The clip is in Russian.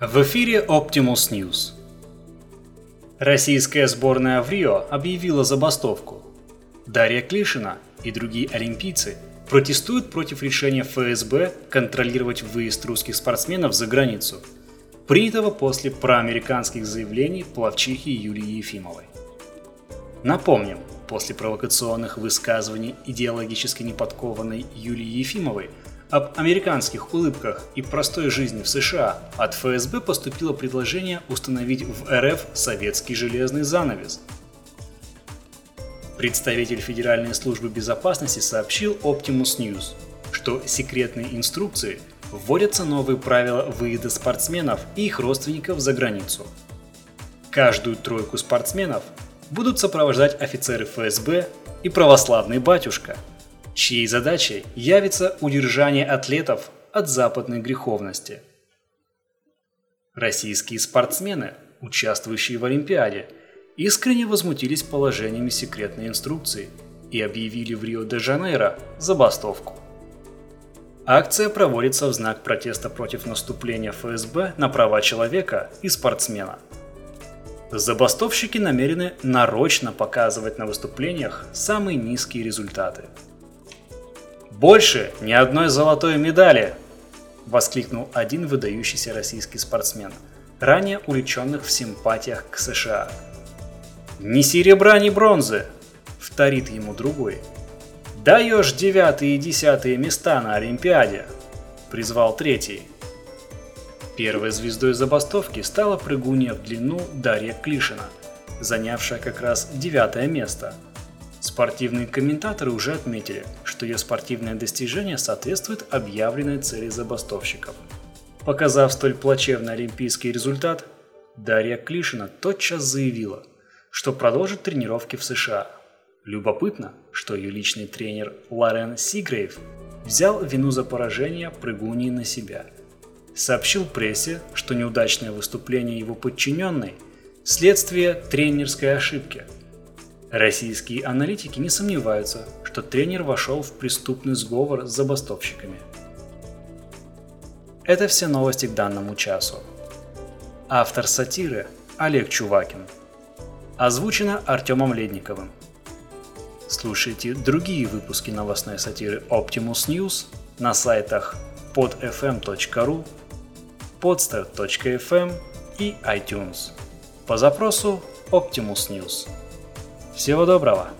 В эфире Optimus News. Российская сборная в Рио объявила забастовку. Дарья Клишина и другие олимпийцы протестуют против решения ФСБ контролировать выезд русских спортсменов за границу, принятого после проамериканских заявлений плавчихи Юлии Ефимовой. Напомним, после провокационных высказываний идеологически неподкованной Юлии Ефимовой – об американских улыбках и простой жизни в США от ФСБ поступило предложение установить в РФ советский железный занавес. Представитель Федеральной службы безопасности сообщил Optimus News, что секретные инструкции вводятся новые правила выезда спортсменов и их родственников за границу. Каждую тройку спортсменов будут сопровождать офицеры ФСБ и православный батюшка – чьей задачей явится удержание атлетов от западной греховности. Российские спортсмены, участвующие в Олимпиаде, искренне возмутились положениями секретной инструкции и объявили в Рио-де-Жанейро забастовку. Акция проводится в знак протеста против наступления ФСБ на права человека и спортсмена. Забастовщики намерены нарочно показывать на выступлениях самые низкие результаты – «Больше ни одной золотой медали!» – воскликнул один выдающийся российский спортсмен, ранее увлеченных в симпатиях к США. «Ни серебра, ни бронзы!» – вторит ему другой. «Даешь девятые и десятые места на Олимпиаде!» – призвал третий. Первой звездой забастовки стала прыгунья в длину Дарья Клишина, занявшая как раз девятое место – Спортивные комментаторы уже отметили, что ее спортивное достижение соответствует объявленной цели забастовщиков. Показав столь плачевный олимпийский результат, Дарья Клишина тотчас заявила, что продолжит тренировки в США. Любопытно, что ее личный тренер Лорен Сигрейв взял вину за поражение прыгуньи на себя. Сообщил прессе, что неудачное выступление его подчиненной – следствие тренерской ошибки – Российские аналитики не сомневаются, что тренер вошел в преступный сговор с забастовщиками. Это все новости к данному часу. Автор сатиры Олег Чувакин. Озвучено Артемом Ледниковым. Слушайте другие выпуски новостной сатиры Optimus News на сайтах podfm.ru, podster.fm и iTunes по запросу Optimus News. Всего доброго!